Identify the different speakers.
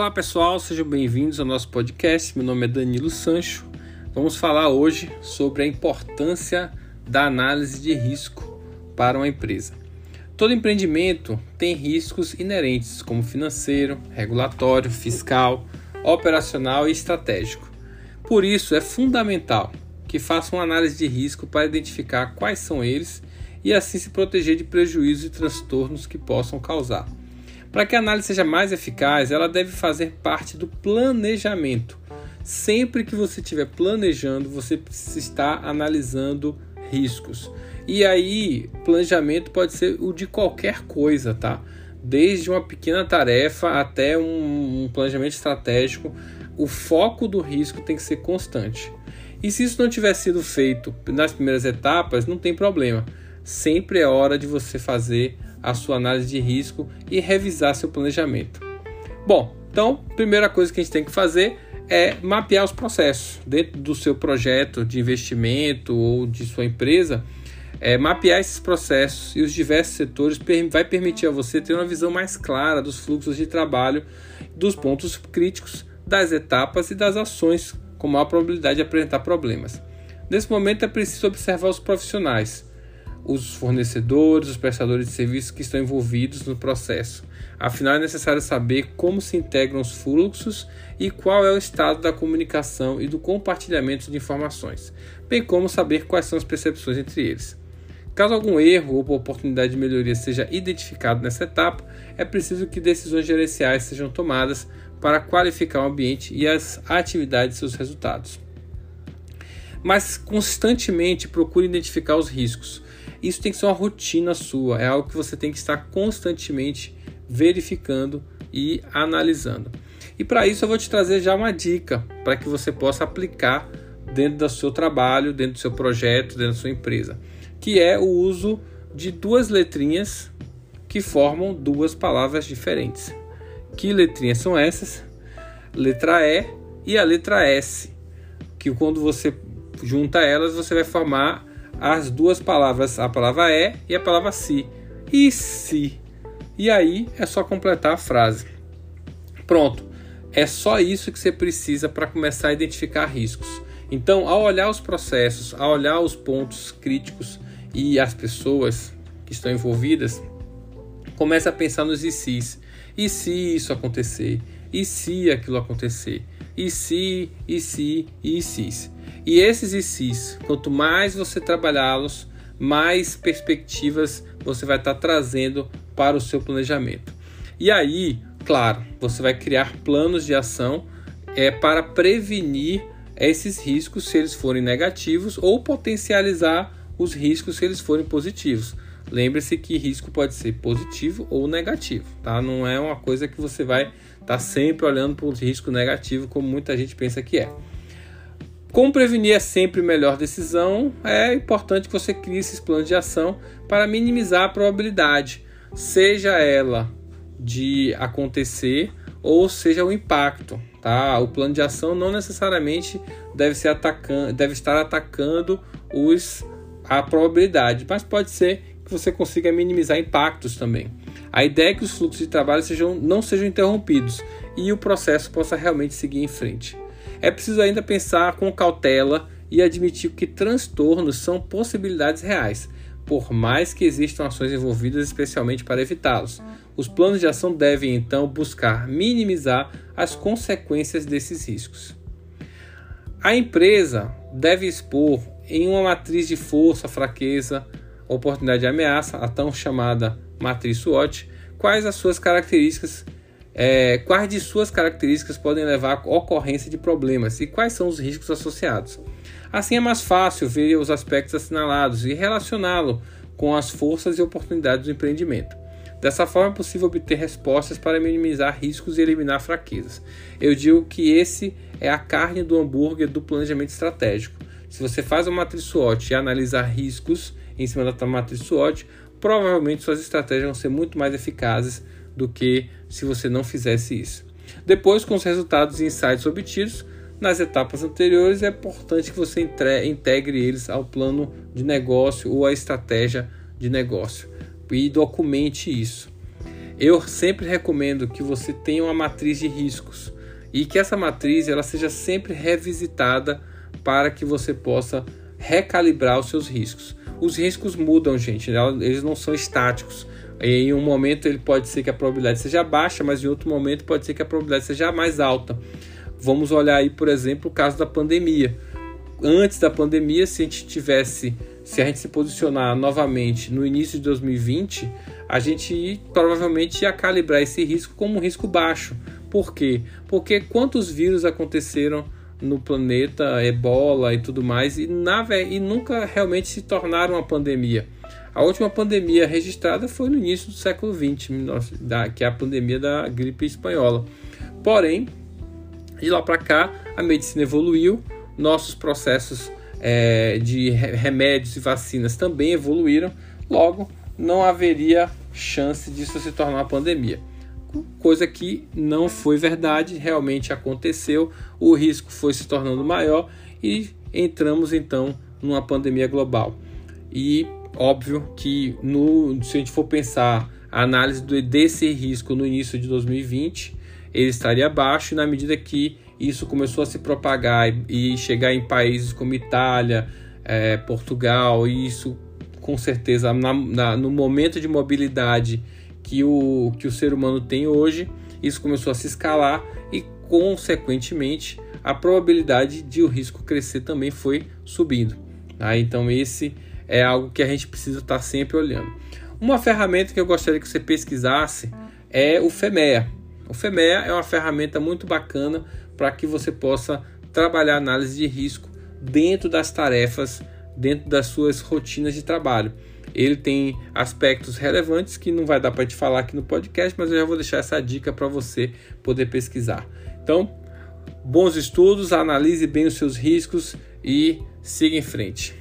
Speaker 1: Olá pessoal, sejam bem-vindos ao nosso podcast. Meu nome é Danilo Sancho. Vamos falar hoje sobre a importância da análise de risco para uma empresa. Todo empreendimento tem riscos inerentes, como financeiro, regulatório, fiscal, operacional e estratégico. Por isso, é fundamental que faça uma análise de risco para identificar quais são eles e assim se proteger de prejuízos e transtornos que possam causar. Para que a análise seja mais eficaz, ela deve fazer parte do planejamento. Sempre que você estiver planejando, você estar analisando riscos. E aí, planejamento pode ser o de qualquer coisa, tá? Desde uma pequena tarefa até um, um planejamento estratégico, o foco do risco tem que ser constante. E se isso não tiver sido feito nas primeiras etapas, não tem problema. Sempre é hora de você fazer a sua análise de risco e revisar seu planejamento. Bom, então, primeira coisa que a gente tem que fazer é mapear os processos dentro do seu projeto de investimento ou de sua empresa. É, mapear esses processos e os diversos setores vai permitir a você ter uma visão mais clara dos fluxos de trabalho, dos pontos críticos, das etapas e das ações com maior probabilidade de apresentar problemas. Nesse momento é preciso observar os profissionais, os fornecedores, os prestadores de serviços que estão envolvidos no processo. Afinal, é necessário saber como se integram os fluxos e qual é o estado da comunicação e do compartilhamento de informações, bem como saber quais são as percepções entre eles. Caso algum erro ou oportunidade de melhoria seja identificado nessa etapa, é preciso que decisões gerenciais sejam tomadas para qualificar o ambiente e as atividades e seus resultados. Mas constantemente procure identificar os riscos isso tem que ser uma rotina sua, é algo que você tem que estar constantemente verificando e analisando. E para isso eu vou te trazer já uma dica para que você possa aplicar dentro do seu trabalho, dentro do seu projeto, dentro da sua empresa, que é o uso de duas letrinhas que formam duas palavras diferentes. Que letrinhas são essas? Letra E e a letra S, que quando você junta elas, você vai formar as duas palavras, a palavra é e a palavra se. E se? E aí é só completar a frase. Pronto. É só isso que você precisa para começar a identificar riscos. Então, ao olhar os processos, ao olhar os pontos críticos e as pessoas que estão envolvidas, comece a pensar nos e se. E se isso acontecer? E se aquilo acontecer? E se, e se, e se. E esses ICs, quanto mais você trabalhá-los, mais perspectivas você vai estar trazendo para o seu planejamento. E aí, claro, você vai criar planos de ação é, para prevenir esses riscos se eles forem negativos ou potencializar os riscos se eles forem positivos. Lembre-se que risco pode ser positivo ou negativo, tá? Não é uma coisa que você vai estar tá sempre olhando para o risco negativo como muita gente pensa que é. Como prevenir é sempre a melhor decisão, é importante que você crie esses planos de ação para minimizar a probabilidade, seja ela de acontecer ou seja o impacto. Tá? O plano de ação não necessariamente deve, ser atacando, deve estar atacando os, a probabilidade, mas pode ser que você consiga minimizar impactos também. A ideia é que os fluxos de trabalho sejam, não sejam interrompidos e o processo possa realmente seguir em frente. É preciso ainda pensar com cautela e admitir que transtornos são possibilidades reais, por mais que existam ações envolvidas especialmente para evitá-los. Os planos de ação devem então buscar minimizar as consequências desses riscos. A empresa deve expor em uma matriz de força, fraqueza, oportunidade e ameaça, a tão chamada matriz SWOT, quais as suas características é, quais de suas características podem levar à ocorrência de problemas e quais são os riscos associados. Assim é mais fácil ver os aspectos assinalados e relacioná-lo com as forças e oportunidades do empreendimento. Dessa forma é possível obter respostas para minimizar riscos e eliminar fraquezas. Eu digo que esse é a carne do hambúrguer do planejamento estratégico. Se você faz uma matriz SWOT e analisa riscos em cima da matriz SWOT, provavelmente suas estratégias vão ser muito mais eficazes do que se você não fizesse isso. Depois, com os resultados e insights obtidos nas etapas anteriores, é importante que você integre eles ao plano de negócio ou à estratégia de negócio e documente isso. eu sempre recomendo que você tenha uma matriz de riscos e que essa matriz ela seja sempre revisitada para que você possa recalibrar os seus riscos. Os riscos mudam, gente, eles não são estáticos. Em um momento ele pode ser que a probabilidade seja baixa, mas em outro momento pode ser que a probabilidade seja mais alta. Vamos olhar aí, por exemplo, o caso da pandemia. Antes da pandemia, se a gente tivesse, se a gente se posicionar novamente no início de 2020, a gente provavelmente ia calibrar esse risco como um risco baixo. Por quê? Porque quantos vírus aconteceram no planeta, ebola e tudo mais, e, na, e nunca realmente se tornaram uma pandemia. A última pandemia registrada foi no início do século XX, que é a pandemia da gripe espanhola. Porém, de lá para cá, a medicina evoluiu, nossos processos é, de remédios e vacinas também evoluíram, logo não haveria chance disso se tornar uma pandemia coisa que não foi verdade, realmente aconteceu, o risco foi se tornando maior e entramos então numa pandemia global. E óbvio que no, se a gente for pensar a análise desse risco no início de 2020, ele estaria baixo e na medida que isso começou a se propagar e chegar em países como Itália, é, Portugal, e isso com certeza na, na, no momento de mobilidade que o, que o ser humano tem hoje, isso começou a se escalar e, consequentemente, a probabilidade de o risco crescer também foi subindo. Tá? Então, esse é algo que a gente precisa estar sempre olhando. Uma ferramenta que eu gostaria que você pesquisasse é o FEMEA. O FEMEA é uma ferramenta muito bacana para que você possa trabalhar análise de risco dentro das tarefas, dentro das suas rotinas de trabalho. Ele tem aspectos relevantes que não vai dar para te falar aqui no podcast, mas eu já vou deixar essa dica para você poder pesquisar. Então, bons estudos, analise bem os seus riscos e siga em frente.